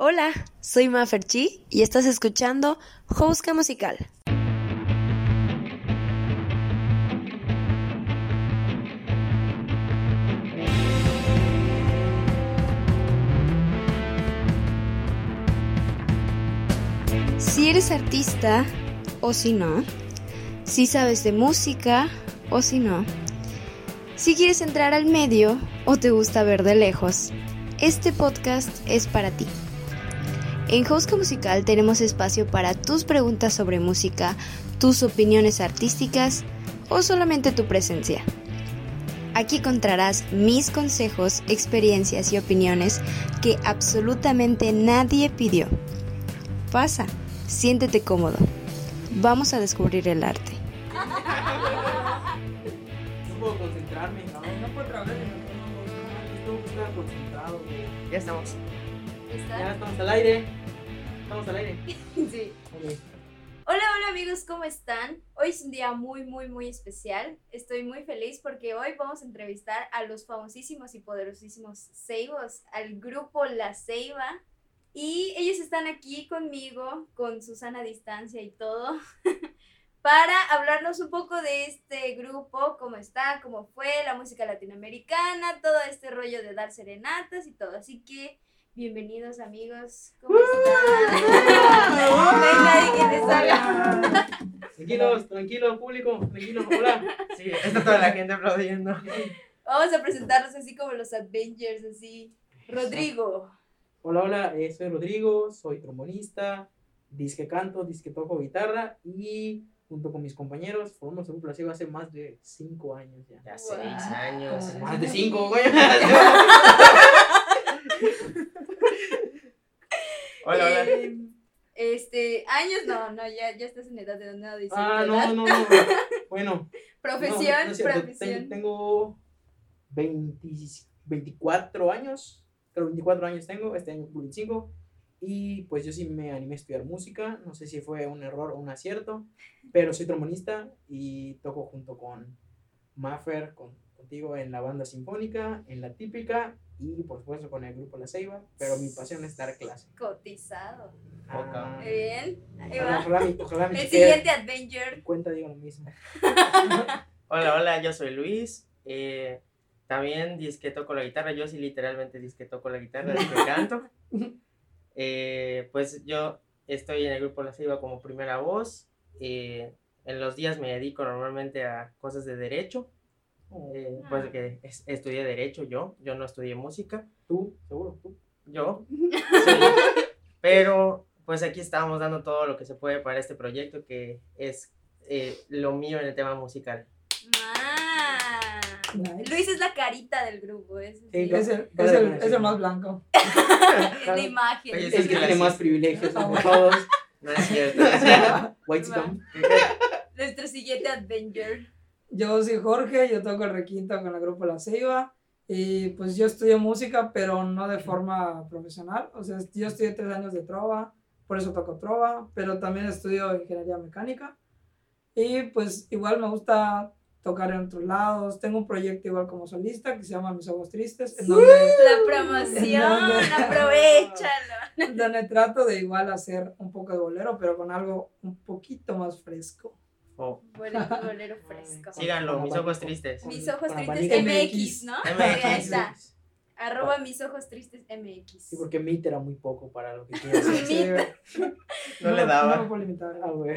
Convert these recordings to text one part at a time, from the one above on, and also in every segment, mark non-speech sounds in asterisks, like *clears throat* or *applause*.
Hola, soy Maferchi y estás escuchando Houska Musical. Si eres artista o si no, si sabes de música o si no, si quieres entrar al medio o te gusta ver de lejos, este podcast es para ti. En Houska Musical tenemos espacio para tus preguntas sobre música, tus opiniones artísticas o solamente tu presencia. Aquí encontrarás mis consejos, experiencias y opiniones que absolutamente nadie pidió. Pasa, siéntete cómodo. Vamos a descubrir el arte. Ya estamos. Ya estamos al aire. Estamos al aire. *laughs* Sí. Hola, hola amigos, ¿cómo están? Hoy es un día muy, muy, muy especial. Estoy muy feliz porque hoy vamos a entrevistar a los famosísimos y poderosísimos Ceibos, al grupo La Ceiba. Y ellos están aquí conmigo, con Susana a distancia y todo, *laughs* para hablarnos un poco de este grupo, cómo está, cómo fue, la música latinoamericana, todo este rollo de dar serenatas y todo. Así que, bienvenidos amigos, ¿cómo están? Haga. Tranquilos, tranquilo, público, tranquilo, hola. Sí, está toda la gente aplaudiendo. Vamos a presentarnos así como los Avengers, así. Rodrigo. Hola, hola, eh, soy Rodrigo, soy trombonista, disque canto, disque toco guitarra y junto con mis compañeros formamos el grupo La Ceiba hace más de 5 años ya. Ya Wow. seis años. Más de 5, güey. *laughs* Hola, hola. Eh, este, años, no, no, ya, ya estás en edad de no decir Ah, no, no, no. *laughs* Bueno, Profesión, No, no profesión. Ten- tengo 20 24 años. Creo 24 años tengo. Este año cumplo 25. Y pues yo sí me animé a estudiar música. No sé si fue un error o un acierto. Pero soy trombonista y toco junto con Maffer, con, contigo en la banda sinfónica, en la típica y por supuesto con el grupo La Ceiba. Pero mi pasión es dar clase. Cotizado. Muy bien. Ahí ojalá, va. ojalá mi, ojalá mi El siguiente Avenger. cuenta diga lo mismo. *laughs* Hola, hola, yo soy Luis. Eh, también disque toco la guitarra. Yo sí literalmente disque toco la guitarra, disque *laughs* canto. Eh, pues yo estoy en el grupo La Ceiba como primera voz. Eh, en los días me dedico normalmente a cosas de derecho. Eh, pues que es- estudié derecho yo. Yo no estudié música. Tú, seguro, tú. yo. *laughs* Sí. *laughs* Pero pues aquí estamos dando todo lo que se puede para este proyecto que es eh, lo mío en el tema musical. Ah. Nice. Luis es la carita del grupo, es, Sí, el, es el, es más blanco. es la imagen. Oye, Es el es que que tiene más privilegios Ah, bueno. todos. No es cierto. no es cierto. *laughs* White Scum. Nuestro siguiente Avenger. Yo soy Jorge, yo toco el requinto con el grupo La Ceiba. Y pues yo estudio música, pero no de forma profesional. O sea, yo estudié tres años de trova, por eso toco trova, pero también estudio ingeniería mecánica. Y pues igual me gusta tocar en otros lados. Tengo un proyecto igual como solista que se llama Mis Ojos Tristes, en donde, La promoción, ¿Dónde? aprovechalo. donde trato de igual hacer un poco de bolero, pero con algo un poquito más fresco. Oh, Bolero, bolero fresco. síganlo, mis ojos tristes. Mis ojos tristes. MX, ¿no? MX. Ahí está. Arroba mis ojos tristes MX. Sí, porque Meet era muy poco para lo que *laughs* quiero hacer. Sí, *laughs* No le daba. No limitar. Ah, güey.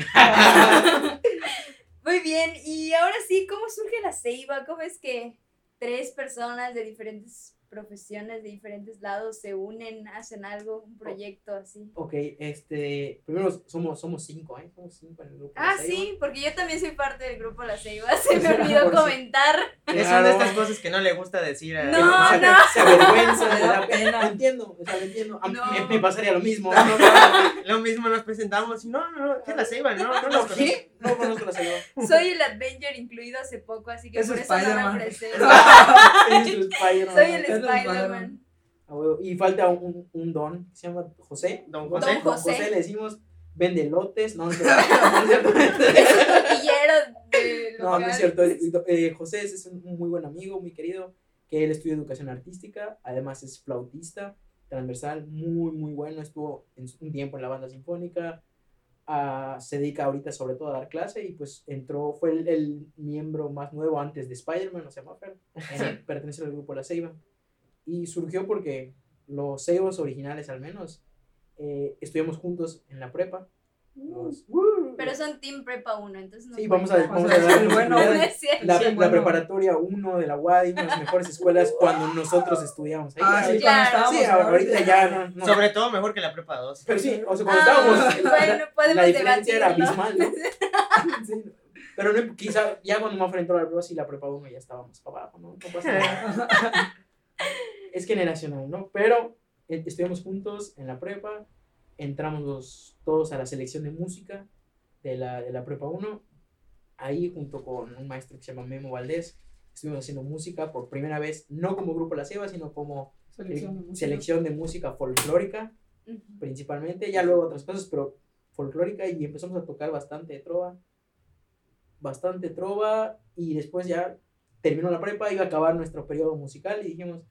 Muy bien, y ahora sí, ¿cómo surge la ceiba? ¿Cómo es que tres personas de diferentes profesiones, de diferentes lados, se unen, hacen algo, un proyecto así? Ok, este. Primero somos, somos cinco, ¿eh? Somos cinco en el grupo. Ah, sí, porque yo también soy parte del grupo La Ceiba, *laughs* se me olvidó comentar. Es una de estas cosas que no le gusta decir a No, se, no. se avergüenza, le da *laughs* pena. Entiendo, o sea, lo entiendo. A mí No. me, me pasaría lo mismo. No, no, no, Lo mismo nos presentamos y no, no, no, ¿qué es la ceiba? No, no, no. ¿Qué? No conozco la Seiba. Soy el Avenger incluido hace poco, así que Es por eso no me *laughs* Spider-Man. Soy el Spider-Man. Ah. Y falta un, un don que se llama José. Don Don José. José. le decimos vende lotes. No, no es cierto. *laughs* No, es cierto. Es un tortillero de No, no es cierto. Eh, José es un muy buen amigo, muy querido, que él estudia educación artística, además es flautista transversal, muy, muy bueno. Estuvo en un tiempo en la banda sinfónica. Ah, se dedica ahorita sobre todo a dar clase y pues entró, fue el, el miembro más nuevo antes de Spider-Man, o sea, Maffer, en- *laughs* pertenece al grupo La Ceiba. Y surgió porque los Ceibos originales al menos eh, estudiamos juntos en la prepa. Los- Pero son Team Prepa 1, entonces no Sí, vamos a, vamos a dar el bueno, la, la preparatoria 1 de la UADI, una de las mejores escuelas *laughs* cuando nosotros estudiamos ahí. Ah, sí, ahorita- cuando Claro. estábamos. sí, ahorita ya no. no. Sobre todo mejor que la prepa 2. Pero sí, o sea, cuando Ah, estábamos, la- bueno, podemos la diferencia era debatirlo. abismal, ¿no? *laughs* Sí, pero no, quizá ya cuando entró a la prepa, sí, la prepa 1 ya estábamos para abajo, ¿no? No pasa nada. *laughs* es generacional, ¿no? Pero eh, estuvimos juntos en la prepa, entramos los- todos a la selección de música de la, de la prepa 1, ahí junto con un maestro que se llama Memo Valdés, estuvimos haciendo música por primera vez, no como grupo La Ceba, sino como Selección de música. selección de música folclórica, principalmente, ya luego otras cosas, pero folclórica, y empezamos a tocar bastante trova, bastante trova, y después ya terminó la prepa, iba a acabar nuestro periodo musical, y dijimos,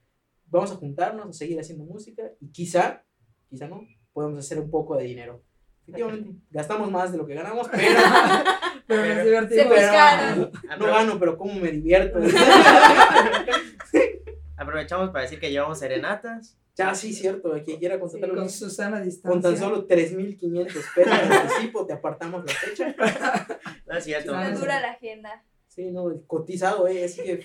vamos a juntarnos, a seguir haciendo música, y quizá, quizá no, podemos hacer un poco de dinero. Efectivamente, gastamos más de lo que ganamos, *laughs* pero Pero nos Pero- divertimos. Se buscaron. no gano, pero cómo me divierto. *laughs* Aprovechamos para decir que llevamos serenatas. ya, sí, cierto, quien quiera Sí, contratarlo. con Susana a distancia. Con tan solo 3.500 pesos de anticipo te apartamos la fecha. *laughs* No es cierto. Ah, no. dura la agenda. Sí, no, cotizado, ¿eh? Así que.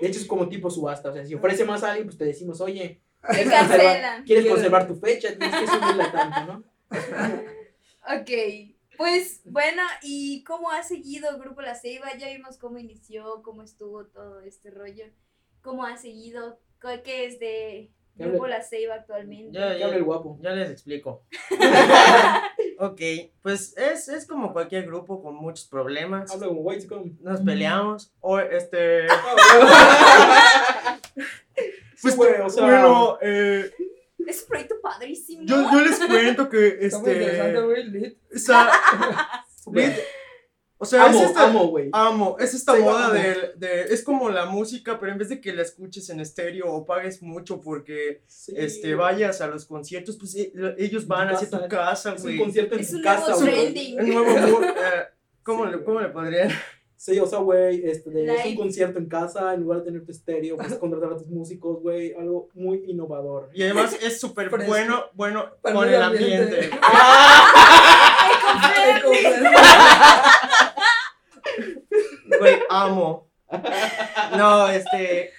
De hecho, es como tipo subasta. O sea, si ofrece más a alguien, pues te decimos, oye, Te ¿quieres conservar, cancelan. ¿quieres Quiero- conservar tu fecha? Tienes que subirla tanto, ¿no? Ok, pues bueno, ¿y cómo ha seguido Grupo La Ceiba? Ya vimos cómo inició, cómo estuvo todo este rollo. ¿Cómo ha seguido? ¿Qué es de Grupo La Ceiba actualmente? Ya, hable el guapo. Ya les explico. *laughs* ok, pues es, es como cualquier grupo con muchos problemas. Habla como. Nos peleamos. O este. *laughs* Pues, güey, o sea. bueno, eh, Es un proyecto padrísimo. yo, yo les cuento que *laughs* Está muy interesante, este. güey. Lit. esa- lit- o sea, amo, es esta, amo, güey. amo, es esta Sí, moda amo. de, de- Es como la música, pero en vez de que la escuches en estéreo o pagues mucho porque Sí. este, vayas a los conciertos, pues eh, lo- ellos van hacia tu casa. casa, Es un güey. concierto en Es tu un casa, nuevo güey. trending. El nuevo mood, *laughs* eh, ¿cómo, le, ¿Cómo le podría? Sí, o sea, güey, este, de- es un concierto en casa, en lugar de tener tu estéreo, puedes contratar a tus músicos, güey, algo muy innovador. Y además es súper bueno, bueno Para con el ambiente. ambiente. *laughs* Güey, amo. No, este,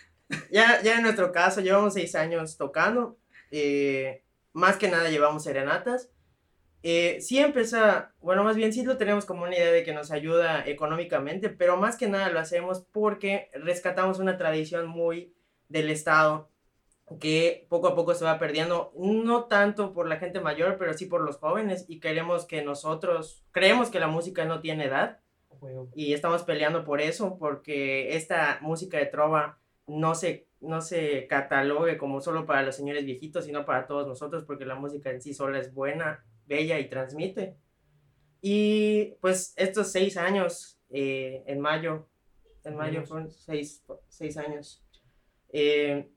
ya, ya en nuestro caso llevamos seis años tocando. eh, más que nada llevamos serenatas. Eh, sí empieza, bueno, más bien sí lo tenemos como una idea de que nos ayuda económicamente, pero más que nada lo hacemos porque rescatamos una tradición muy del Estado que poco a poco se va perdiendo, no tanto por la gente mayor, pero sí por los jóvenes y queremos que nosotros, creemos que la música no tiene edad y estamos peleando por eso, porque esta música de trova no se, no se catalogue como solo para los señores viejitos, sino para todos nosotros, porque la música en sí sola es buena, bella y transmite. Y pues estos seis años, eh, en mayo, en mayo fueron seis, seis años, eh,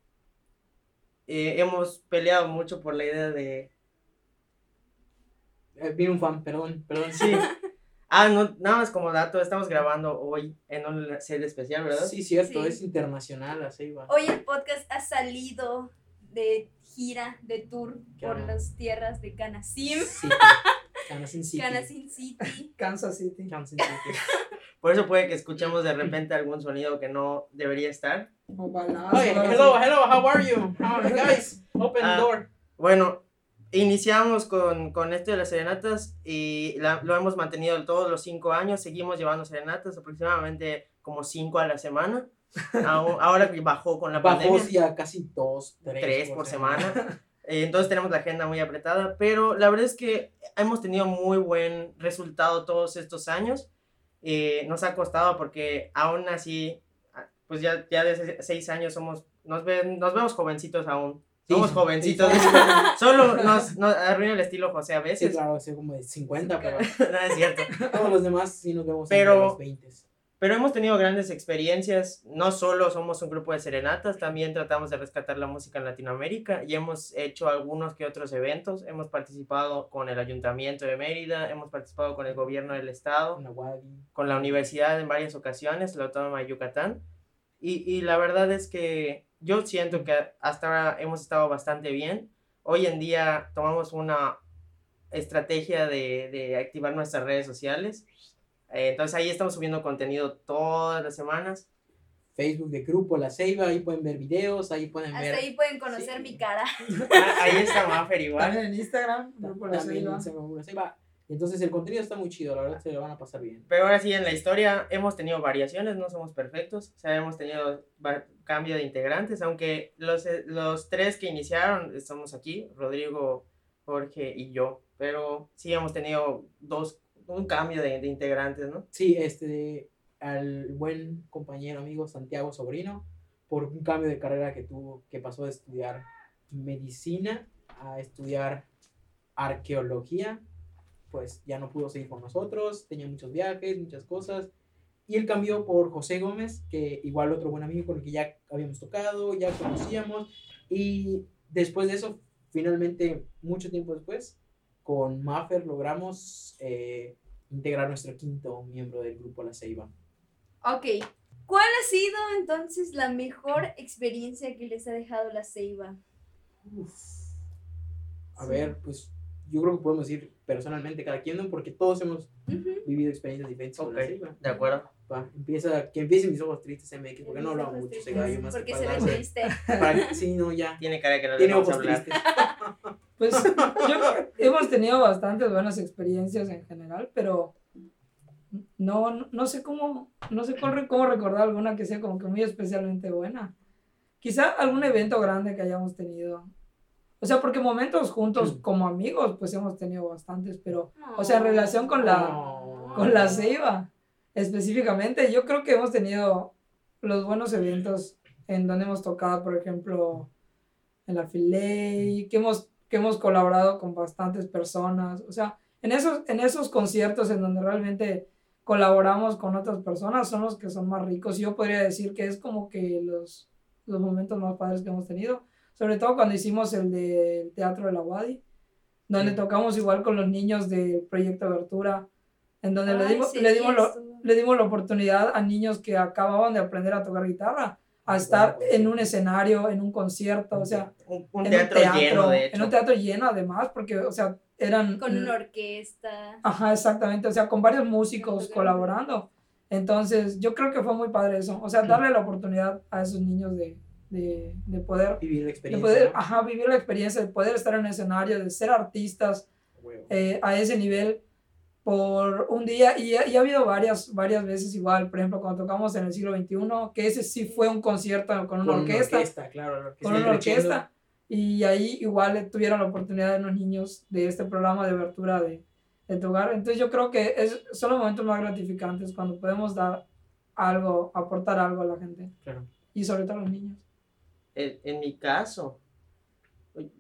eh, hemos peleado mucho por la idea de... Eh, vino un fan, perdón, perdón. Sí. Ah, no, nada más como dato, estamos grabando hoy en una serie especial, ¿verdad? Sí, cierto, Sí. es internacional, así va. Hoy el podcast ha salido de gira, de tour por las tierras de Canasim, City. *laughs* Kansas City. Canasim City. *laughs* Kansas City. Kansas City. Por eso puede que escuchemos de repente algún sonido que no debería estar. O balazo, Oye, hello, hello, how are you? How are you *laughs* guys? Open Ah. the door. Bueno, iniciamos con, con esto de las serenatas y la- lo hemos mantenido todos los cinco años. Seguimos llevando serenatas aproximadamente como cinco a la semana. Ahora que bajó con la Bajó pandemia. sí, a casi dos, tres, tres por semana. *laughs* Eh, entonces tenemos la agenda muy apretada, pero la verdad es que hemos tenido muy buen resultado todos estos años. Eh, nos ha costado porque aún así, ah, pues ya, ya desde seis años somos, nos, ven, nos vemos jovencitos aún. Sí, Somos sí, jovencitos. sí, *laughs* Solo *laughs* nos, nos arruina el estilo José a Sí, veces. claro, soy como de 50, pero no es cierto. todos los demás sí nos vemos Pero- entre los 20. Pero hemos tenido grandes experiencias, no solo somos un grupo de serenatas, también tratamos de rescatar la música en Latinoamérica y hemos hecho algunos que otros eventos, hemos participado con el Ayuntamiento de Mérida, hemos participado con el gobierno del estado, con la universidad en varias ocasiones, la Autónoma de Yucatán, y, y la verdad es que yo siento que hasta ahora hemos estado bastante bien. Hoy en día tomamos una estrategia de, de activar nuestras redes sociales. Eh, entonces ahí estamos subiendo contenido todas las semanas. Facebook de Grupo La Ceiba, ahí pueden ver videos, ahí pueden ver. Hasta ahí pueden conocer Sí. mi cara. *laughs* Ah, ahí está Maffer igual. También en Instagram, Grupo La Ceiba. Entonces el contenido está muy chido, la verdad se lo van a pasar bien. Pero ahora sí, en la historia hemos tenido variaciones, no somos perfectos. O sea, hemos tenido cambio de integrantes, aunque los, eh, los tres que iniciaron estamos aquí, Rodrigo, Jorge y yo. Pero sí hemos tenido dos, un cambio de, de integrantes, ¿no? Sí, este, al buen compañero amigo Santiago Sobrino, por un cambio de carrera que tuvo, que pasó de estudiar medicina a estudiar arqueología, pues ya no pudo seguir con nosotros, tenía muchos viajes, muchas cosas, y él cambió por José Gómez, que igual otro buen amigo con el que ya habíamos tocado, ya conocíamos, y después de eso, finalmente, mucho tiempo después, con Maffer logramos eh, integrar nuestro quinto miembro del grupo La Ceiba. Ok. ¿Cuál ha sido entonces la mejor experiencia que les ha dejado la ceiba? Uf. A Sí. ver, pues yo creo que podemos ir personalmente cada quien, porque todos hemos Ujú. vivido experiencias diferentes con Ok, La Ceiba. de acuerdo. Va, empieza, que empiecen mis ojos tristes MX, porque no hablaba mucho ese gallo más Porque que se darse- triste. para- Sí, no, ya. Tiene cara que no le Tiene ojos hablar. tristes. *laughs* Pues yo hemos tenido bastantes buenas experiencias en general, pero no, no, no sé cómo, no sé cómo, cómo recordar alguna que sea como que muy especialmente buena. Quizá algún evento grande que hayamos tenido. O sea, porque momentos juntos Mm. como amigos, pues hemos tenido bastantes, pero, o sea, en relación con la, con la ceiba, específicamente, yo creo que hemos tenido los buenos eventos en donde hemos tocado, por ejemplo, en la Filey, que hemos, que hemos colaborado con bastantes personas, o sea, en esos, en esos conciertos en donde realmente colaboramos con otras personas son los que son más ricos. Yo podría decir que es como que los, los momentos más padres que hemos tenido, sobre todo cuando hicimos el del Teatro de la Wadi, donde Sí. tocamos igual con los niños del proyecto Abertura, en donde le Ay, dimos, sí, le, dimos lo- le dimos la oportunidad a niños que acababan de aprender a tocar guitarra a estar en un escenario, en un concierto, o sea, Un, un en teatro, lleno, de hecho. en un teatro lleno además, porque, o sea, eran... Con una orquesta. Ajá, exactamente, o sea, con varios músicos colaborando. Entonces, yo creo que fue muy padre eso, o sea, darle la oportunidad a esos niños de, de, de poder, Vivir la de experiencia. poder ¿no? ajá, vivir la experiencia, de poder estar en un escenario, de ser artistas eh, a ese nivel por un día. Y, ha- y ha habido varias, varias veces igual, por ejemplo, cuando tocamos en el siglo XXI, que ese sí fue un concierto con una Con orquesta claro, la orquesta con una orquesta. Y ahí igual tuvieron la oportunidad de unos niños de este programa de abertura de, de tu hogar. Entonces yo creo que es, son los momentos más gratificantes cuando podemos dar algo, aportar algo a la gente. Claro. Y sobre todo a los niños. en, en mi caso,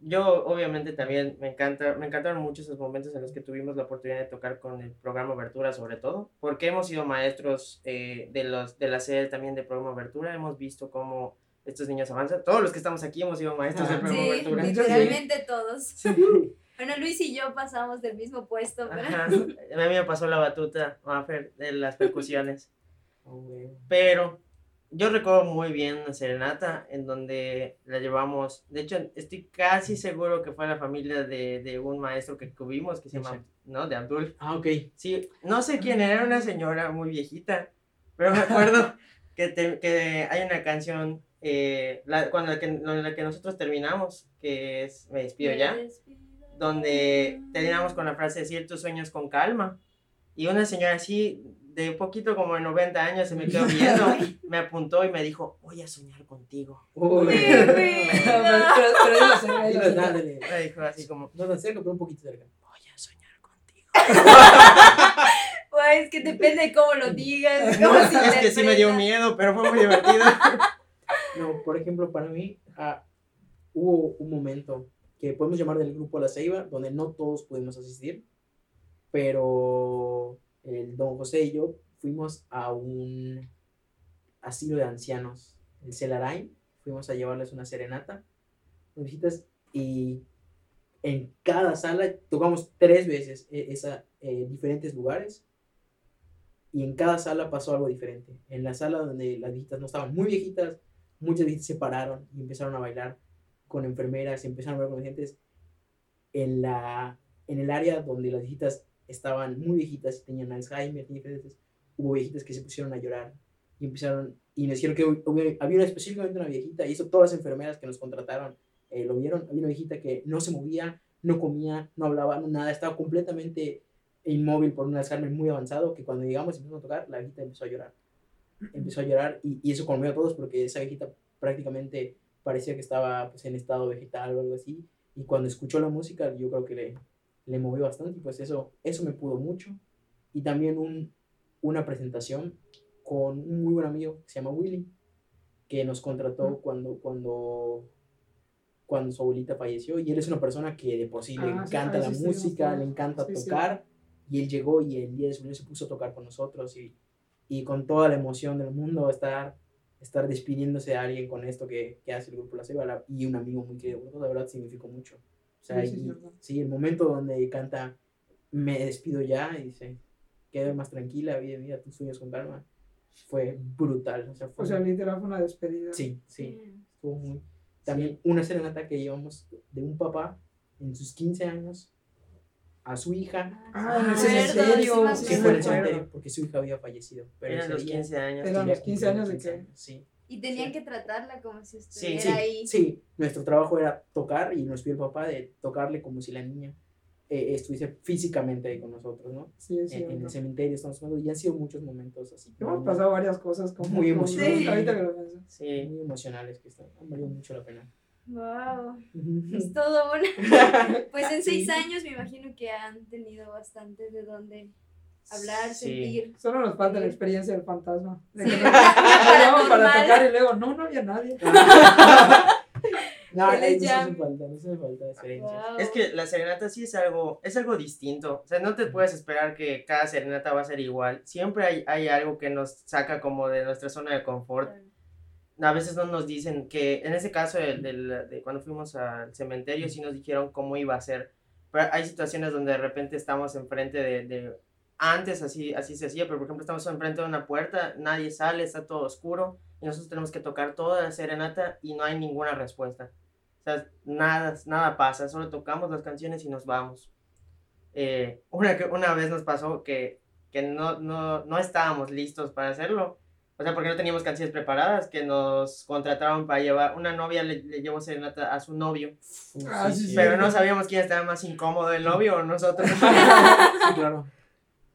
yo obviamente también me encanta, me encantaron mucho esos momentos en los que tuvimos la oportunidad de tocar con el programa Abertura sobre todo, porque hemos sido maestros eh, de, los, de la sede también del programa Abertura, hemos visto cómo estos niños avanzan, todos los que estamos aquí hemos sido maestros del Ajá. programa Sí, Abertura. literalmente todos. Sí. *laughs* Bueno, Luis y yo pasamos del mismo puesto, pero Ajá, a mí me pasó la batuta, Mafer, de las percusiones. *laughs* Oh. Pero yo recuerdo muy bien una serenata en donde la llevamos. De hecho, estoy casi seguro que fue la familia de, de un maestro que tuvimos que se llama, ¿no? De Abdul. Ah, ok. Sí, no sé quién era, una señora muy viejita, pero me acuerdo *laughs* que, te- que hay una canción eh, la, cuando la que, la que nosotros terminamos, que es Me despido ya, donde terminamos con la frase decir tus sueños con calma. Y una señora así, de poquito como de 90 años, se me quedó *laughs* viendo, me apuntó y me dijo, voy a soñar contigo. Uy. *laughs* pero, pero, dale. Me dijo así como, No tan cerca, pero un poquito cerca. voy a soñar contigo. *laughs* pues que depende de cómo lo digas. No, cómo es se que sí me dio miedo, pero fue muy divertido. No, por ejemplo, para mí ah, hubo un momento que podemos llamar del grupo La Ceiba, donde no todos pudimos asistir, pero el don José y yo fuimos a un asilo de ancianos, el Celarain. Fuimos a llevarles una serenata, visitas, y en cada sala tocamos tres veces e- esa, eh, diferentes lugares y en cada sala pasó algo diferente. En la sala donde las visitas no estaban muy viejitas, muchas visitas se pararon y empezaron a bailar con enfermeras, empezaron a hablar con gentes. En, la, en el área donde las viejitas estaban muy viejitas y tenían Alzheimer, diferentes, hubo viejitas que se pusieron a llorar y empezaron, y nos dijeron que hubo- había específicamente una viejita, y eso todas las enfermeras que nos contrataron eh, lo vieron, había una viejita que no se movía, no comía, no hablaba, no nada, estaba completamente inmóvil por un Alzheimer muy avanzado, que cuando llegamos y empezamos a tocar, la viejita empezó a llorar. Empezó a llorar y, y eso conmovió a todos porque esa viejita prácticamente parecía que estaba pues, en estado vegetal o algo así. Y cuando escuchó la música, yo creo que le, le movió bastante y pues eso, eso me pudo mucho. Y también un, una presentación con un muy buen amigo que se llama Willy, que nos contrató cuando, cuando, cuando su abuelita falleció. Y él es una persona que de por sí le Ah, sí, encanta ah, la sí, sí, música, sí. le encanta Sí, sí. tocar. Y él llegó y el día de su se puso a tocar con nosotros y, y con toda la emoción del mundo estar, estar despidiéndose de alguien con esto que, que hace el grupo La Ceiba y un amigo muy querido, la verdad significó mucho. O sea, Sí, sí, y- sí, el momento donde canta me despido ya y dice, queda más tranquila, vive, mira tus sueños con calma, fue brutal. O sea, fue, O sea, literal fue una despedida. sí, sí, estuvo muy... También una serenata que llevamos de un papá en sus 15 años a su hija, Ah, me ¿en serio? acuerdo, Sí, fue en el cementerio porque su hija había fallecido. Pero Eran los día 15 años. Eran los 15 cumplió años de 15 qué? años, Sí. Y tenían Sí. que tratarla como si Sí, estuviera Sí, ahí. sí, nuestro trabajo era tocar y nos pidió el papá de tocarle como si la niña eh, estuviese físicamente ahí con nosotros, ¿no? Sí, es En, en el cementerio estamos hablando y han sido muchos momentos así. Hemos muy- pasado varias cosas como Muy emocionante. Ahorita que lo pienso. Sí. muy emocionales que están, han valido mucho la pena. Wow. Es todo un... *laughs* Pues en seis Sí. años me imagino que han tenido bastante de dónde hablar, Sí. sentir. Solo nos falta la experiencia del fantasma. De Sí, que una- nos- para tocar y luego, no, no había nadie. *laughs* no, *laughs* llame. hace falta, no se hace falta experiencias. Wow. Es que la serenata sí es algo, es algo distinto. O sea, no te puedes esperar que cada serenata va a ser igual. Siempre hay, hay algo que nos saca como de nuestra zona de confort. A veces no nos dicen que, en ese caso del- del- de, cuando fuimos al cementerio, sí nos dijeron cómo iba a ser. Pero hay situaciones donde de repente estamos enfrente de, de antes así, así se hacía, pero por ejemplo estamos enfrente de una puerta, nadie sale, está todo oscuro y nosotros tenemos que tocar toda la serenata y no hay ninguna respuesta. O sea, nada, nada pasa, solo tocamos las canciones y nos vamos. Eh, *laughs* una, una vez nos pasó que, que no, no, no estábamos listos para hacerlo. O sea, porque no teníamos canciones preparadas, que nos contrataron para llevar, una novia le, le llevó serenata a su novio, Ah, sí, sí. pero no sabíamos quién estaba más incómodo, el novio o nosotros. *laughs* Sí, claro.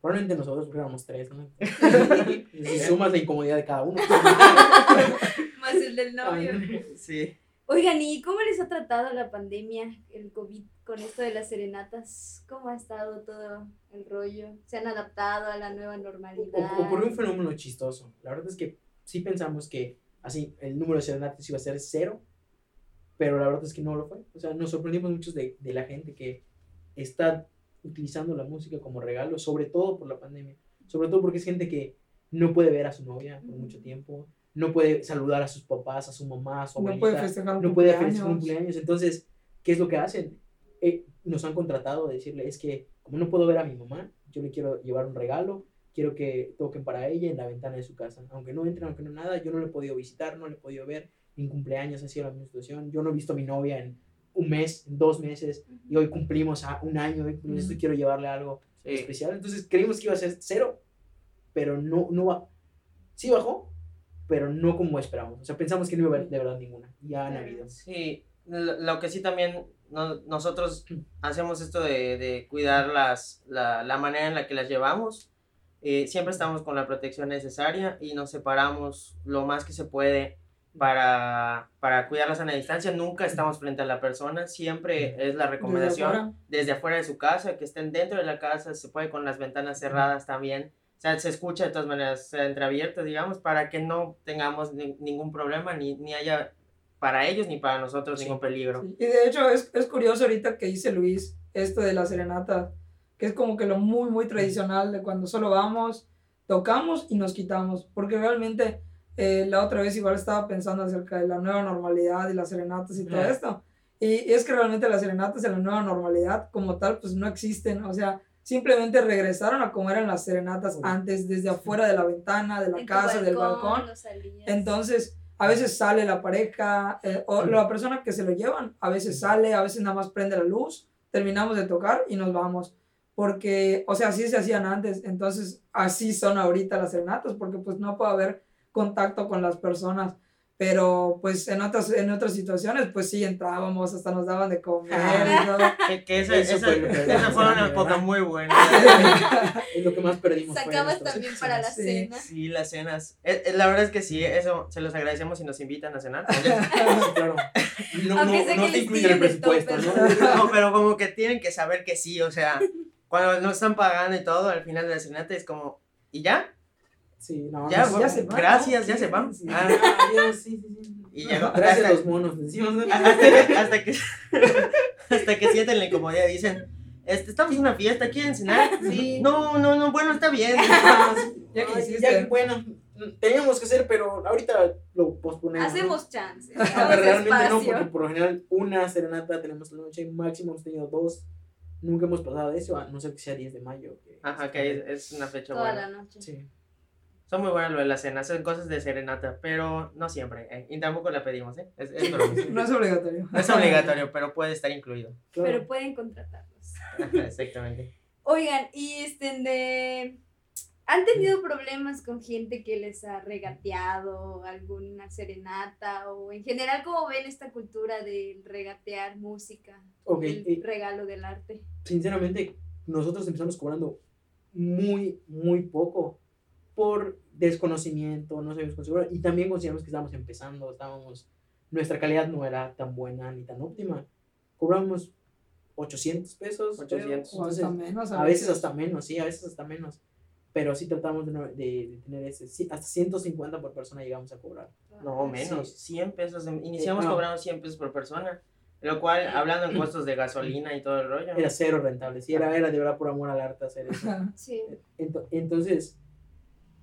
Probablemente nosotros éramos tres, *laughs* si sumas la incomodidad de cada uno. Más el del novio. Sí. Oigan, ¿y cómo les ha tratado la pandemia, el COVID, con esto de las serenatas? ¿Cómo ha estado todo el rollo? ¿Se han adaptado a la nueva normalidad? O- Ocurrió un fenómeno chistoso. La verdad es que sí pensamos que así el número de serenatas iba a ser cero, pero la verdad es que no lo fue. O sea, nos sorprendimos muchos de, de la gente que está utilizando la música como regalo, sobre todo por la pandemia. Sobre todo porque es gente que no puede ver a su novia por mucho tiempo, no puede saludar a sus papás, a su mamá, a su No abuelita puede festejar un no puede festejar un cumpleaños. Entonces, ¿qué es lo que hacen? Eh, nos han contratado a decirle, es que como no puedo ver a mi mamá, yo le quiero llevar un regalo, quiero que toquen para ella en la ventana de su casa. Aunque no entren, aunque no nada, yo no le he podido visitar, no le he podido ver. En cumpleaños ha sido la misma situación. Yo no he visto a mi novia en un mes, dos meses, y hoy cumplimos a un año, hoy cumplimos esto, quiero llevarle algo Sí. especial. Entonces creímos que iba a ser cero, pero no, no va. Sí bajó, pero no como esperábamos. O sea, pensamos que no iba a haber de verdad ninguna. Y han habido. Sí, lo, lo que sí también no- nosotros *clears throat* hacemos esto de, de cuidar las, la, la manera en la que las llevamos. Eh, siempre estamos con la protección necesaria y nos separamos lo más que se puede para, para cuidarlas a la distancia. Nunca estamos frente a la persona, siempre es la Desde recomendación afuera. desde afuera de su casa, que estén dentro de la casa, se puede con las ventanas cerradas también. O sea, se escucha de todas maneras entreabierto, digamos, para que no tengamos ni- ningún problema, ni, ni haya para ellos ni para nosotros Sí. ningún peligro. Sí, Y de hecho es, es curioso ahorita que dice Luis esto de la serenata, que es como que lo muy, muy tradicional de cuando solo vamos, tocamos y nos quitamos, porque realmente eh, la otra vez igual estaba pensando acerca de la nueva normalidad y las serenatas y todo esto. Y es que realmente las serenatas en la nueva normalidad como tal pues no existen, o sea, simplemente regresaron a como eran las serenatas antes, desde afuera de la ventana, de la En casa, del balcón. no salías. Entonces, a veces sale la pareja eh, o la persona que se lo llevan, a veces sale, a veces nada más prende la luz, terminamos de tocar y nos vamos. Porque, o sea, así se hacían antes, entonces así son ahorita las serenatas, porque pues no puede haber contacto con las personas. Pero pues en otras, en otras situaciones, pues sí entrábamos, hasta nos daban de comer y todo. *laughs* Que, que esa, esa, esa fue una época muy buena. *laughs* Es lo que más perdimos. fue Sacabas también para la Sí. cena. Sí, las cenas. Eh, eh, la verdad es que sí, eso se los agradecemos si nos invitan a cenar. Sí, claro. *laughs* No, no, no te incluye el presupuesto. ¿no? No, pero como que tienen que saber que sí, o sea, cuando nos están pagando y todo, al final de la cenata es como, ¿y ya? Sí, no, Ya, no, bueno, se van, gracias, ¿no? ya Sí, se van. Sí, Ah, adiós, sí, sí, sí. Y llegó- Gracias a los monos, decimos. ¿no? *laughs* hasta, que, hasta que hasta que sienten la incomodidad dicen, este, estamos en una fiesta, ¿quieren cenar? Sí. No, no, no, bueno, está bien. *laughs* Ah. Ya que hiciste. ya, bueno, teníamos que hacer, pero ahorita lo posponemos. ¿no? Hacemos chance. *laughs* A damos ver, realmente no, porque por lo general una serenata tenemos la noche, máximo hemos tenido dos. Nunca hemos pasado de eso, a no ser que sea 10 de mayo. que- Ajá, que es, es una fecha Toda buena. la noche. Sí. Son muy buenas lo de las cenas, son cosas de serenata, pero no siempre. eh, y tampoco la pedimos, ¿eh? Es, es. *laughs* No es obligatorio. No es obligatorio, pero puede estar incluido. Claro. Pero pueden contratarlos. Exactamente. Oigan, y este de. ¿Han tenido problemas con gente que les ha regateado alguna serenata? O en general, ¿cómo ven esta cultura de regatear música? Ok, el eh, regalo del arte. sinceramente, nosotros empezamos cobrando muy, muy poco por desconocimiento, no sabíamos cómo cobrar, y también consideramos que estábamos empezando, estábamos, nuestra calidad no era tan buena ni tan óptima. Cobramos 800 pesos. creo, 800. O hasta entonces, menos. a veces hasta menos, sí, a veces hasta menos. Pero sí tratamos de, de- de tener ese, sí, hasta 150 por persona llegamos a cobrar. No, menos, 100 pesos. em- Iniciamos Eh, no. cobrando 100 pesos por persona. Lo cual, hablando en costos de gasolina y todo el rollo. Era cero rentable, sí, era, era de verdad por amor al arte hacer eso. *laughs* Sí. Ento- Entonces,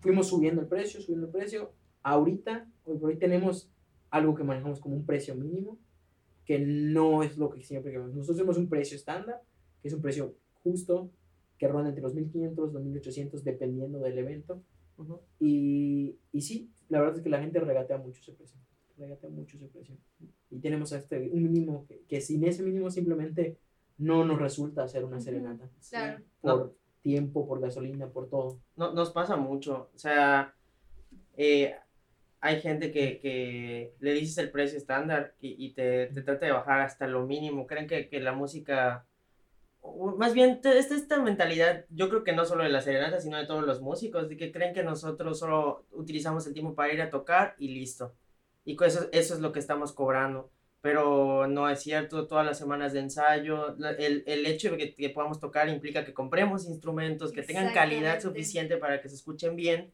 fuimos subiendo el precio, subiendo el precio. Ahorita, hoy por hoy tenemos algo que manejamos como un precio mínimo, que no es lo que siempre queremos. Nosotros tenemos un precio estándar, que es un precio justo, que ronda entre los 1500, 2800, dependiendo del evento. Ujú. Y, y sí, la verdad es que la gente regatea mucho ese precio. Regatea mucho ese precio. Y tenemos este, un mínimo que, que sin ese mínimo simplemente no nos resulta hacer una serenata. claro. Por tiempo, por gasolina, por todo. No, nos pasa mucho. O sea, eh, hay gente que, que le dices el precio estándar y, te, te trata de bajar hasta lo mínimo. Creen que, que la música. Más bien, esta, esta mentalidad, yo creo que no solo de la serenata, sino de todos los músicos, de que creen que nosotros solo utilizamos el tiempo para ir a tocar y listo. Y eso, eso es lo que estamos cobrando. Pero no es cierto, todas las semanas de ensayo, el, el hecho de que, que podamos tocar implica que compremos instrumentos que tengan calidad suficiente para que se escuchen bien,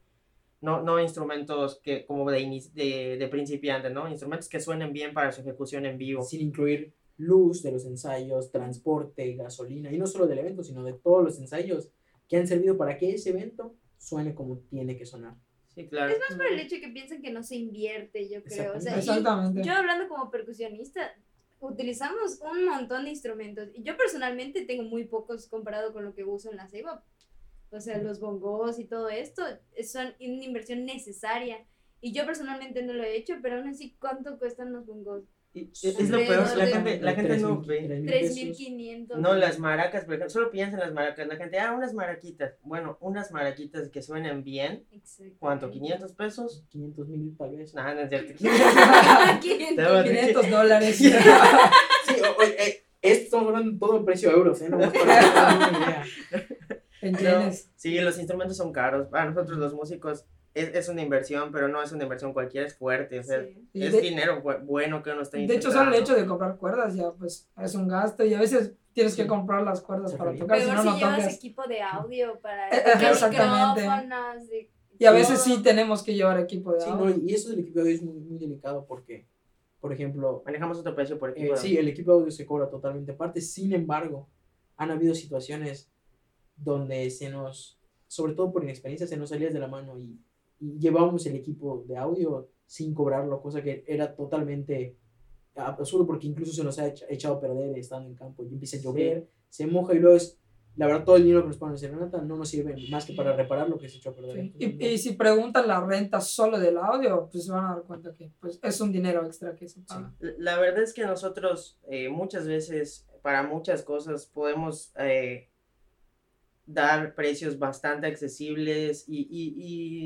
no, no instrumentos que como de, de, de principiante, ¿no? Instrumentos que suenen bien para su ejecución en vivo. sin incluir luz de los ensayos, transporte, gasolina, y no solo del evento, sino de todos los ensayos que han servido para que ese evento suene como tiene que sonar. Sí, claro. Es más por el hecho que piensan que no se invierte, yo creo. O sea, Exactamente. yo hablando como percusionista, utilizamos un montón de instrumentos. Y yo personalmente tengo muy pocos comparado con lo que uso en la ceiba. O sea, los bongos y todo esto son una inversión necesaria. Y yo personalmente no lo he hecho, pero aún así, ¿cuánto cuestan los bongos? Es, lo peor, la gente, la gente no ve. 3.500. No, las maracas, por ejemplo, solo piensa en las maracas. La gente, ah, unas maraquitas. Bueno, unas maraquitas que suenen bien. ¿Cuánto? ¿500 pesos? 500 mil tal vez. No es cierto. 500. Te voy a- 500 dólares. *laughs* Sí, eh, esto estamos hablando todo en precio de euros, ¿eh? Pero, yenes. sí, los instrumentos son caros. Para nosotros los músicos es, es una inversión, pero no es una inversión cualquiera, es fuerte. O sea, Sí. Y es de- dinero bu- bueno que uno está De hecho, solo el hecho de comprar cuerdas ya pues es un gasto y a veces tienes que comprar las cuerdas Sí. para tocar, si Peor no, si no llevas tocas. equipo de audio para Eh, exactamente. micrófonos. de- Y a veces sí tenemos que llevar equipo de Sí, audio. no, y eso del equipo de audio es muy, muy delicado porque, por ejemplo, Manejamos otro precio por eh, equipo. sí, el equipo de audio se cobra totalmente aparte. Sin embargo, han habido situaciones donde se nos sobre todo por inexperiencia, se nos salía de la mano y, y llevábamos el equipo de audio sin cobrarlo, cosa que era totalmente absurdo porque incluso se nos ha echa- echado a perder estando en campo y empieza a llover, se moja y luego es, la verdad, todo el dinero que nos ponen en Serenata no nos sirve más que para reparar lo que se echó a perder. Sí. Y, y si preguntan la renta solo del audio, pues se van a dar cuenta que pues, es un dinero extra que se paga. La verdad es que nosotros eh, muchas veces, para muchas cosas, podemos eh, dar precios bastante accesibles y, y,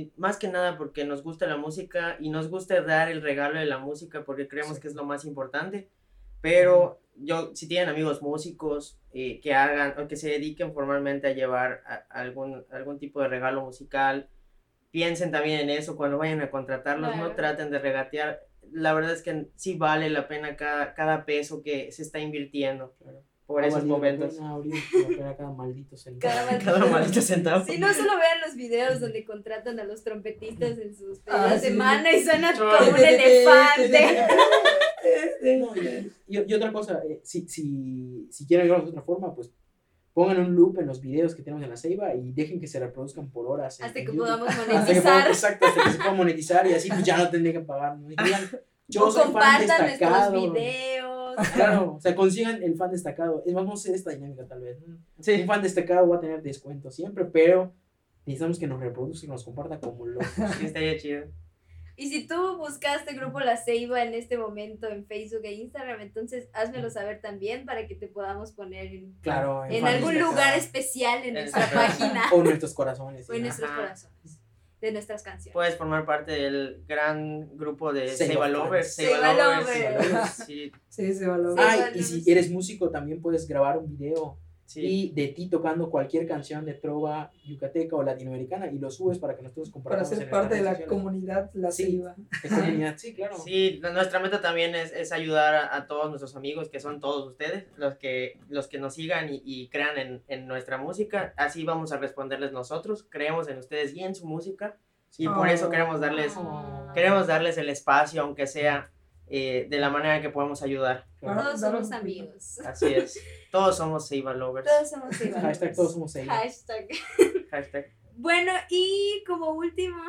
y más que nada porque nos gusta la música y nos gusta dar el regalo de la música porque creemos que es lo más importante. Pero yo, si tienen amigos músicos eh, que hagan o que se dediquen formalmente a llevar a- algún, algún tipo de regalo musical, piensen también en eso cuando vayan a contratarlos, no traten de regatear. La verdad es que sí vale la pena cada, cada peso que se está invirtiendo Claro. Por esos momentos. cada maldito centavo. Cada *laughs* maldito- Cada maldito centavo. Si no, solo vean los videos donde contratan a los trompetistas en sus Ah, de sí. mano y suena Sí. como un *laughs* elefante. No, y, y- y otra cosa, eh, si, si, si quieren ayudarnos de otra forma, pues pongan un loop en los videos que tenemos en la Ceiba y dejen que se reproduzcan por horas. Hasta que YouTube. podamos Hasta monetizar. podamos- exacto, hasta que se pueda monetizar y así pues ya no tendría que pagar. ¿no? *laughs* Yo o soy fan compartan nuestros videos. *laughs* Claro, o sea, consigan el fan destacado. Es más, vamos a hacer esta dinámica tal vez. Sí. Un fan destacado va a tener descuento siempre, pero necesitamos que nos reproduzca y nos comparta como locos. *laughs* Sí, estaría chido. Y si tú buscaste Grupo La Ceiba en este momento en Facebook e Instagram, entonces házmelo saber también para que te podamos poner en, Claro, en fan algún lugar especial en En nuestra página O nuestros corazones. o en nuestros corazones de nuestras canciones. Puedes formar parte del gran grupo de fans. Lovers. Seiba Lovers. Lovers. Sí, Sí, se valora. Sí. Ay, vale, y si eres músico también puedes grabar un video sí. y de ti tocando cualquier canción de trova yucateca o latinoamericana y lo subes para que nosotros Para compartamos ser en parte de la comunidad La Sí. De comunidad, sí, claro. Sí, nuestra meta también es, es ayudar a, a todos nuestros amigos, que son todos ustedes, los que, los que nos sigan y, y crean en, en nuestra música. Así vamos a responderles nosotros. Creemos en ustedes y en su música. Y por eso Oh. queremos darles, Ah. queremos darles el espacio, aunque sea eh, de la manera que podemos ayudar. Claro. Todos somos amigos. Así es. Todos somos Seiba Lovers. Todos somos Seiba. *laughs* Hashtag todos somos ellos. Hashtag. Hashtag. Bueno, y como último,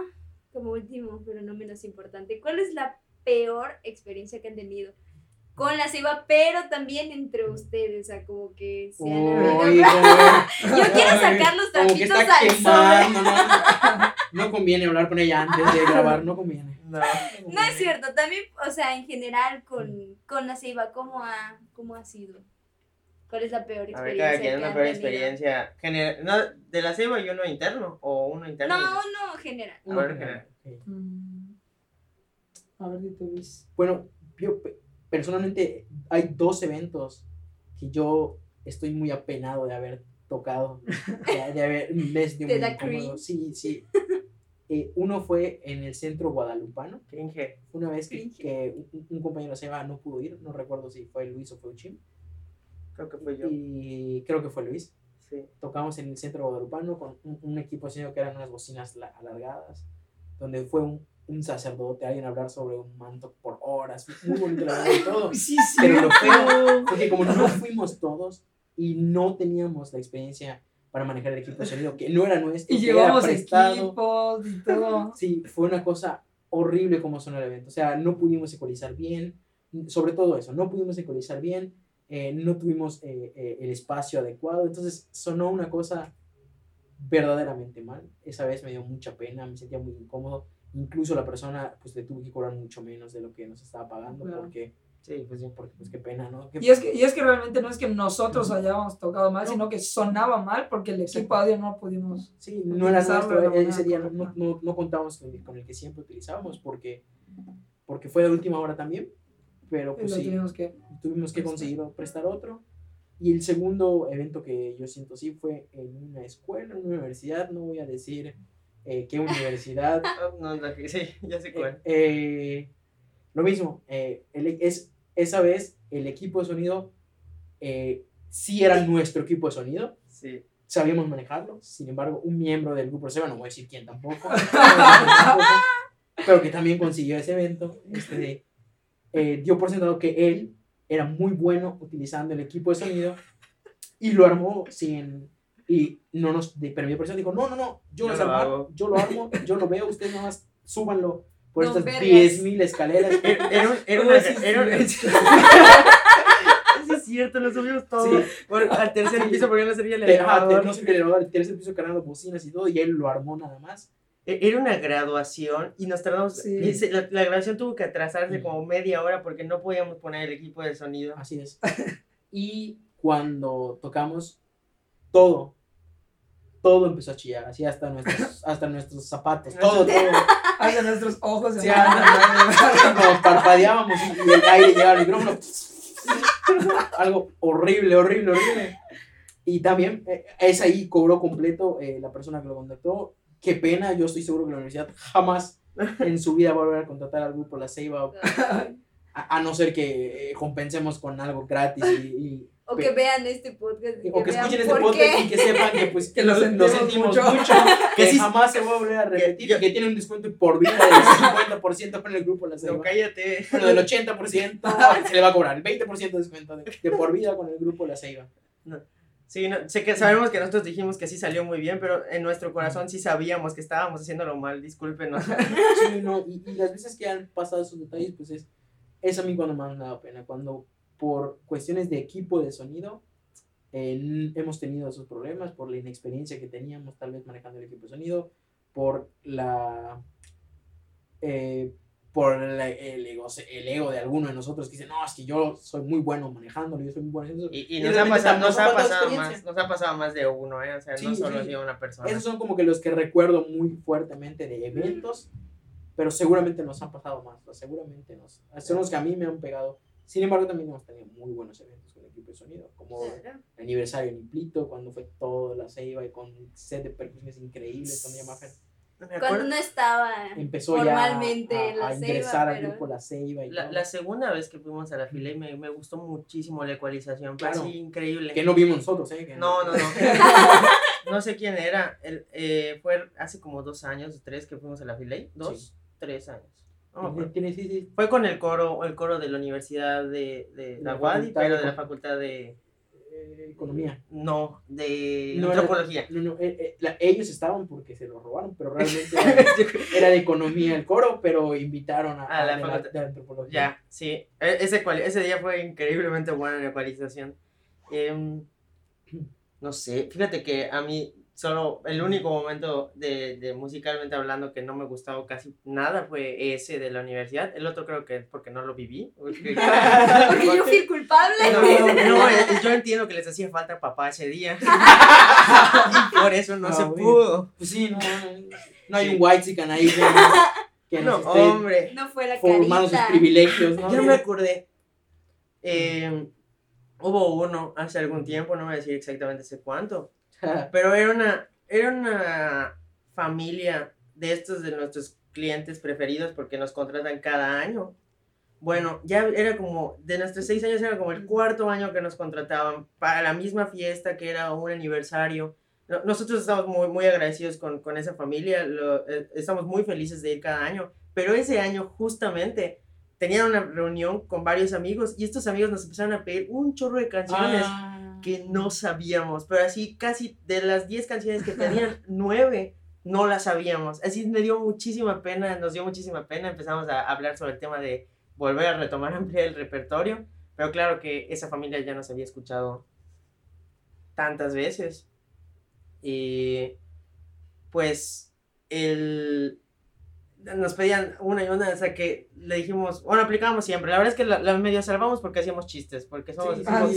como último, pero no menos importante, ¿cuál es la peor experiencia que han tenido con la ceiba, pero también entre ustedes? O sea, como que se han Uy, *laughs* Yo quiero sacar los trapitos al quemando, no, *laughs* no conviene hablar con ella antes de grabar, no conviene. No. No es cierto, también, o sea, en general con, con la ceiba, ¿cómo ha, ¿cómo ha sido? ¿Cuál es la peor A ver, experiencia? cada quien que una peor tenido? experiencia. Gener- no, ¿De la ceiba y uno interno? ¿O uno interno? No, y- no, general. A ver, Ok. Mm. A ver. Bueno, yo personalmente hay dos eventos que yo estoy muy apenado de haber tocado, de, de haber me *laughs* ¿Te da incómodo. Sí, sí. Eh, uno fue en el centro guadalupano, Cringe. una vez que, Cringe. que un, un compañero se no pudo ir, no recuerdo si fue Luis o fue Uchim, Creo que fue yo. y creo que fue Luis. Sí. tocamos en el centro guadalupano con un, un equipo que eran unas bocinas la- alargadas, donde fue un, un sacerdote, alguien hablar sobre un manto por horas, muy bonito y todo. Sí, sí. Pero lo feo fue que como no fuimos todos y no teníamos la experiencia para manejar el equipo de sonido, que no era nuestro, Y que llevamos equipos y todo. Sí, fue una cosa horrible como sonó el evento. O sea, no pudimos ecualizar bien, sobre todo eso, no pudimos ecualizar bien, eh, no tuvimos eh, eh, el espacio adecuado, entonces sonó una cosa verdaderamente mal. Esa vez me dio mucha pena, me sentía muy incómodo. Incluso la persona, pues le tuvo que cobrar mucho menos de lo que nos estaba pagando, Claro. porque, Sí, pues sí. porque, pues qué pena, ¿no? Qué- Y es, que, y es que realmente no es que nosotros hayamos tocado mal, sino que sonaba mal porque el equipo audio no pudimos. Sí, no era nuestro, la ese día no, no, no, contábamos con el, con el que siempre utilizábamos porque, porque fue de última hora también, pero pues sí, tuvimos que. tuvimos que conseguir prestar otro. Y el segundo evento que yo siento sí fue en una escuela, en una universidad, no voy a decir eh, qué universidad. *laughs* Ah, No, no, sí, ya sé cuál. Eh, lo mismo, eh, el- es, esa vez el equipo de sonido eh, sí era nuestro equipo de sonido, Sí. sabíamos manejarlo, sin embargo, un miembro del grupo Seba, no voy a decir quién tampoco, *laughs* pero que también consiguió ese evento, este eh, dio por sentado que él era muy bueno utilizando el equipo de sonido y lo armó sin, Y no nos, pero mi persona dijo, no, no, no, yo, Yo lo, armar, hago. yo lo armo, yo lo veo, ustedes nada más súbanlo por No, estas vergas. 10.000 escaleras. Era, *laughs* era un- era una. sí, sí, era- sí. *laughs* Sí, es cierto, lo subimos todo. Sí. Bueno, al tercer piso porque no servía el elevador. no sé qué elevador, el tercer piso cargando bocinas y todo, y él lo armó nada más. E- Era una graduación y nos tardamos. Sí. y La, la grabación tuvo que atrasarse Mm. como media hora porque no podíamos poner el equipo de sonido. Así es. *laughs* Y cuando tocamos, todo, todo empezó a chillar, así hasta nuestros, *laughs* hasta nuestros zapatos, todo, todo. Hacia nuestros ojos. Sí, Como *laughs* parpadeábamos y, y el aire llegaba al micrófono. *laughs* Algo horrible, horrible, horrible. Y también eh, es ahí cobró completo eh, la persona que lo contactó. Qué pena, yo estoy seguro que la universidad jamás en su vida va a volver a contratar al grupo La Ceiba, a, a no ser que eh, compensemos con algo gratis y, y- O que vean este podcast. y o que vean escuchen este podcast qué. y que sepan que pues Que lo lo, sentimos sentimos mucho. mucho, *laughs* que Que sí- jamás se va a volver a repetir yo- y que tiene un descuento por vida del *laughs* 50% con el grupo La Ceiba. No, cállate. Bueno, del 80% *laughs* se le va a cobrar el 20% de descuento de, de por vida con el grupo La Ceiba. Sí, no, sé que sabemos que nosotros dijimos que sí salió muy bien, pero en nuestro corazón sí sabíamos que estábamos haciéndolo mal, discúlpenos. Sí, no, y, y las veces que han pasado esos detalles, pues es, es a mí cuando más me da pena, cuando por cuestiones de equipo de sonido eh, hemos tenido esos problemas, por la inexperiencia que teníamos tal vez manejando el equipo de sonido, por la... eh, por la- el, ego, el ego de alguno de nosotros que dice, no, es que yo soy muy bueno manejándolo, yo soy muy bueno eso. Y, y Y nos, ha pasado, nos nos ha pasado más, nos ha pasado más de uno, ¿eh? O sea, no Sí, solo sí. ha sido una persona. Esos son como que los que recuerdo muy fuertemente de eventos, pero seguramente nos han pasado más, seguramente nos, son los que a mí me han pegado. Sin embargo, también hemos tenido muy buenos eventos con el equipo de sonido, como Claro. el aniversario en Iplito, cuando fue todo la ceiba y con set de percusiones increíbles, cuando ya Me Cuando no estaba empezó ya formalmente a, en la a ceiba, ingresar al pero- grupo La Ceiba y La, todo. la segunda vez que fuimos a la fila y me, me gustó muchísimo la ecualización, fue Claro. así increíble. que no vimos nosotros, ¿eh? Que No, no, no. *laughs* *laughs* no sé quién era. El, eh, fue hace como dos años, tres que fuimos a la fila. Dos, Sí. tres años. No me acuerdo. Tiene, sí, sí, Fue con el coro, el coro de la Universidad de, de La la facultad pero de la Facultad de... eh, economía. No, de No era- antropología. No, no, eh, eh, la- ellos estaban porque se lo robaron, pero realmente *laughs* era, era de economía el coro, pero invitaron a, A la de, la, facultad. de la antropología. Ya, sí. E- Ese, cual- ese día fue increíblemente bueno en ecualización. Em, no sé, fíjate que a mí solo el único momento de, de musicalmente hablando que no me gustaba casi nada fue ese de la universidad. El otro creo que es porque no lo viví. *laughs* *laughs* porque- Porque yo fui culpable. No, no, *laughs* eh, yo entiendo que les hacía falta papá ese día. y por eso no Ah, se pudo. Pues sí, no, no, no hay un white chican ahí que, que No, hombre. No fue la formando sus privilegios, ¿no? Ya me acordé. Eh, hubo uno hace algún tiempo, no voy a decir exactamente hace cuánto, *laughs* pero era una, era una familia de estos de nuestros clientes preferidos porque nos contratan cada año. Bueno, ya era como, de nuestros seis años era como el cuarto año que nos contrataban para la misma fiesta que era un aniversario. No- Nosotros estamos muy, muy agradecidos con, con esa familia, lo- eh, estamos muy felices de ir cada año, pero ese año justamente tenían una reunión con varios amigos y estos amigos nos empezaron a pedir un chorro de canciones Ah. Que no sabíamos, pero así casi de las 10 canciones que tenían, 9 no las sabíamos. Así me dio muchísima pena, nos dio muchísima pena, empezamos a hablar sobre el tema de volver a retomar *laughs* ampliar el repertorio, pero claro que esa familia ya nos había escuchado tantas veces. Y pues el nos pedían una y una, o sea que le dijimos, bueno, aplicábamos siempre. La verdad es que la, la medio salvamos porque hacíamos chistes, porque somos, Sí, somos.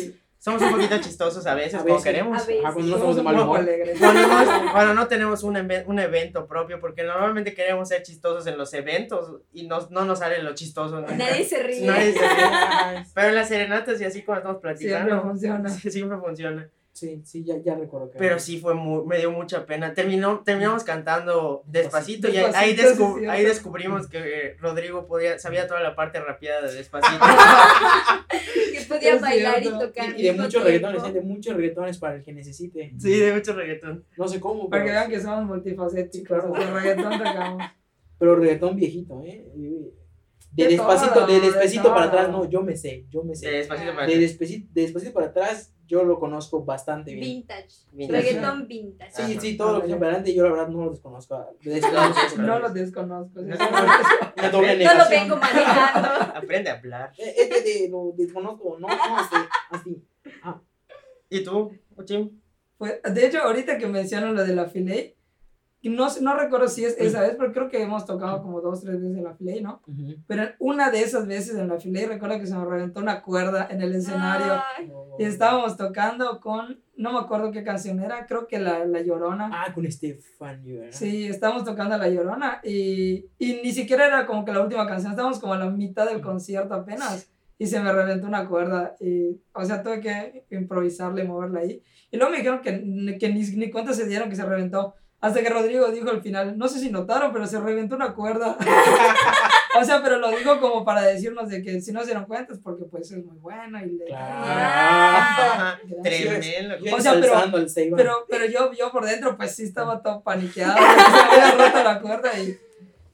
Somos un poquito chistosos a veces, A como veces. queremos. A veces. Ah, cuando no estamos de mal Somos humor. Cuando no, es- cuando no tenemos un, un evento propio, porque normalmente queremos ser chistosos en los eventos y no, no nos sale lo chistoso. ¿no? Nadie se ríe. *laughs* Nadie se ríe. *laughs* Pero en las serenatas y así cuando estamos Siempre platicando, funciona. sí, siempre funciona. Sí, sí, ya, ya recuerdo que. Pero sí fue muy, me dio mucha pena. Terminó, terminamos cantando despacito, y ahí, Despacito, ahí, sí, ahí descubrimos que eh, Rodrigo podía, sabía toda la parte rapeada de despacito. *laughs* Podía bailar y cierto. tocar. Y, y de muchos reggaetones, de muchos reggaetones para el que necesite. sí, de mucho reggaetón. No sé cómo, Para que vean que somos multifacéticos. Sí, claro. De reggaetón tocamos. *laughs* pero reggaetón viejito, ¿eh? De, De despacito, todo, de de despacito para todo. atrás, no, yo me sé, yo me De sé. despacito para De despacito, de despacito para atrás, yo lo conozco bastante bien. Vintage. Vintage. Reggaetón vintage. Sí, Ajá. sí, todo lo que es adelante, yo la verdad no lo desconozco. desconozco No lo desconozco. No lo vengo manejando. *laughs* Aprende a hablar. Eh, eh, de, de, lo desconozco, no, no, así, así. ¿Y tú, Uchim? Pues, de hecho, ahorita que mencionan lo de la Filey, no, no recuerdo si es esa vez, pero creo que hemos tocado como dos, tres veces en la Filey, ¿no? Pero una de esas veces en la Filey, recuerdo que se me reventó una cuerda en el escenario. Ay, Y estábamos tocando con, no me acuerdo qué canción era, creo que La, la Llorona. Ah, con Estefanio, ¿verdad? Sí, estábamos tocando La Llorona y, y ni siquiera era como que la última canción, estábamos como a la mitad del concierto apenas y se me reventó una cuerda y, o sea, tuve que improvisarle y moverla ahí. Y luego me dijeron que, ni- que ni, ni cuenta se dieron que se reventó. Hasta que Rodrigo dijo al final, no sé si notaron, pero se reventó una cuerda. *laughs* o sea, pero lo dijo como para decirnos de que si no se dieron cuenta es porque pues es muy bueno y le... Claro. Gracias. Tremendo. O sea, pero-. Pero, pero yo, yo por dentro, pues sí estaba todo paniqueado, se había roto la cuerda y,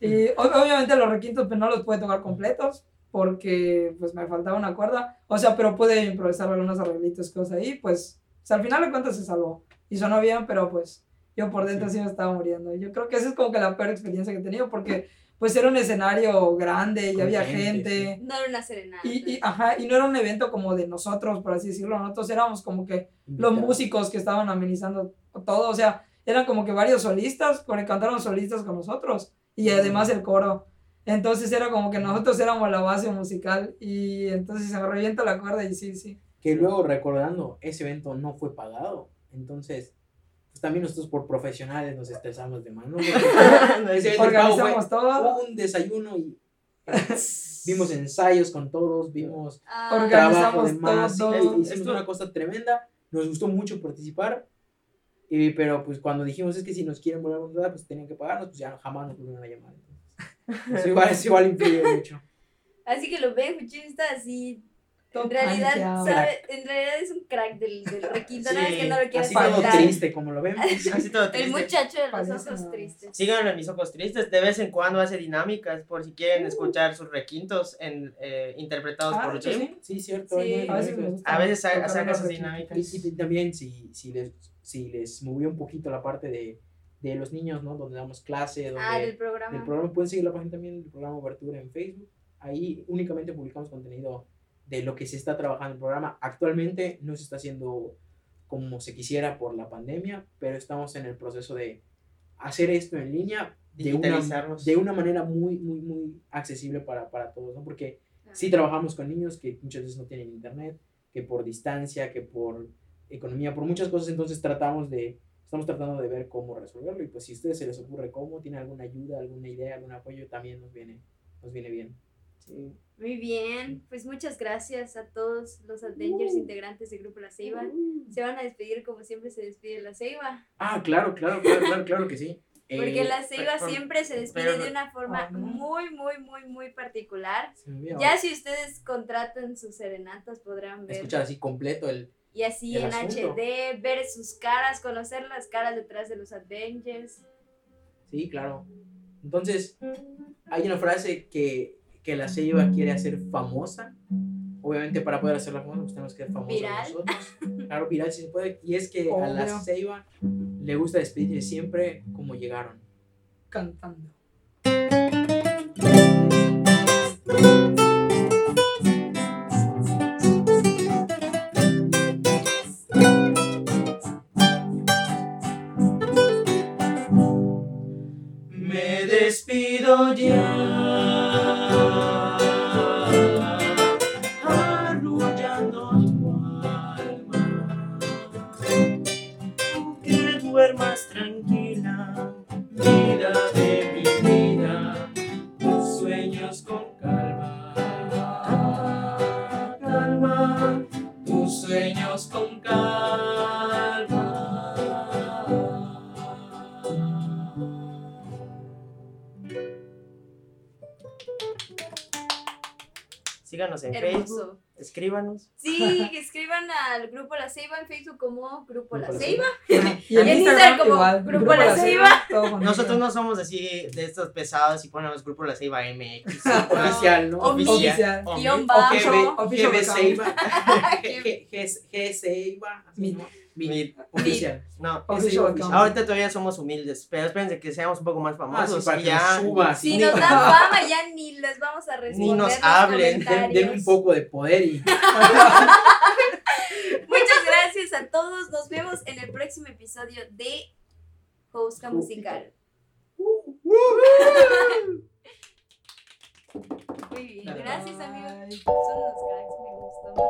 y obviamente los requintos pues no los pude tocar completos porque pues me faltaba una cuerda, o sea, pero pude improvisar algunos arreglitos, cosas ahí, pues, o sea, al final de cuentas se salvó y sonó bien, pero pues yo por dentro sí, me estaba muriendo. Yo creo que esa es como que la peor experiencia que he tenido porque pues era un escenario grande y había gente, gente. No era una serenata. Y, y, ajá, y no era un evento como de nosotros, por así decirlo. Nosotros éramos como que los músicos que estaban amenizando todo, o sea, eran como que varios solistas, porque cantaron solistas con nosotros, y además el coro. Entonces era como que nosotros éramos la base musical, y entonces se me revienta la cuerda, y sí, sí. Que luego recordando, ese evento no fue pagado. Entonces, pues también nosotros por profesionales nos estresamos de mano. *laughs* Organizamos todo, un desayuno y *laughs* vimos ensayos con todos, vimos Ah, trabajo Organizamos de más, todo. hicimos Esto- una cosa tremenda, nos gustó mucho participar, y, pero pues cuando dijimos es que si nos quieren volver a contratar, pues tenían que pagarnos, pues ya jamás nos volvieron a llamar. Entonces, *laughs* eso igual, eso igual influye mucho. Así que lo ven, Fuchín está así. En realidad, sabe, en realidad es un crack del, del requinto, nada Sí, que no lo quiere Así todo faltar. triste como lo vemos. *laughs* Así todo El muchacho de los Parece ojos tristes. Síganlo en mis ojos tristes. De vez en cuando hace dinámicas por si quieren escuchar sus requintos en, eh, interpretados Ah, por Jim. sí. Sí, cierto. Sí. A veces A veces saca unos sus dinámicas. Y, y también si, si, les, si les movió un poquito la parte de, de los niños, ¿no? Donde damos clase, donde, Ah, del programa. del programa, pueden seguir la página también del programa Obertura en Facebook. Ahí únicamente publicamos contenido de lo que se está trabajando en el programa. Actualmente no se está haciendo como se quisiera por la pandemia, pero estamos en el proceso de hacer esto en línea de una, de una manera muy, muy, muy accesible para, para todos, ¿no? Porque sí trabajamos con niños que muchas veces no tienen internet, que por distancia, que por economía, por muchas cosas, entonces tratamos de, estamos tratando de ver cómo resolverlo y pues si a ustedes se les ocurre cómo, tienen alguna ayuda, alguna idea, algún apoyo, también nos viene, nos viene bien. Sí. Muy bien, pues muchas gracias a todos los Avengers integrantes del Grupo La Ceiba. Se van a despedir como siempre se despide La Ceiba. Ah, claro, claro, claro, claro, claro que sí. *laughs* Porque Eh, La Ceiba pero- siempre se despide pero- de una forma no. muy, muy, muy, muy particular. Ya si ustedes contratan sus serenatas podrán ver. escuchar así completo el... Y así el en asunto. HD, ver sus caras, conocer las caras detrás de los Avengers. Sí, claro. Entonces, hay una frase que, que la Ceiba quiere hacer famosa. Obviamente, para poder hacerla famosa, pues tenemos que ser famosos Viral. nosotros. Claro, viral si se puede. Y es que a la. Ceiba le gusta despedirse siempre como llegaron. Cantando. Escríbanos. Sí, que *laughs* escriban al Grupo La Ceiba en Facebook como Grupo La Grupo La Ceiba. *laughs* Y en Instagram como igual. Grupo La Ceiba. Nosotros no somos así de estos pesados y ponemos grupo La Ceiba MX. *laughs* Oficial, ¿no? Oficial. Guión bajo. GB. Seiba. G- Mi- Oficial. No, account. ahorita todavía somos humildes, pero espérense que seamos un poco más Ah, famosos sí, para que ya. nos suba. Si nos dan fama, ya ni les vamos a responder. nos los hablen. Den, den un poco de poder y Muchas gracias a todos. Nos vemos en el próximo episodio de Housca Musical. Muy bien, gracias amigos. Son unos cracks, me gustó mucho.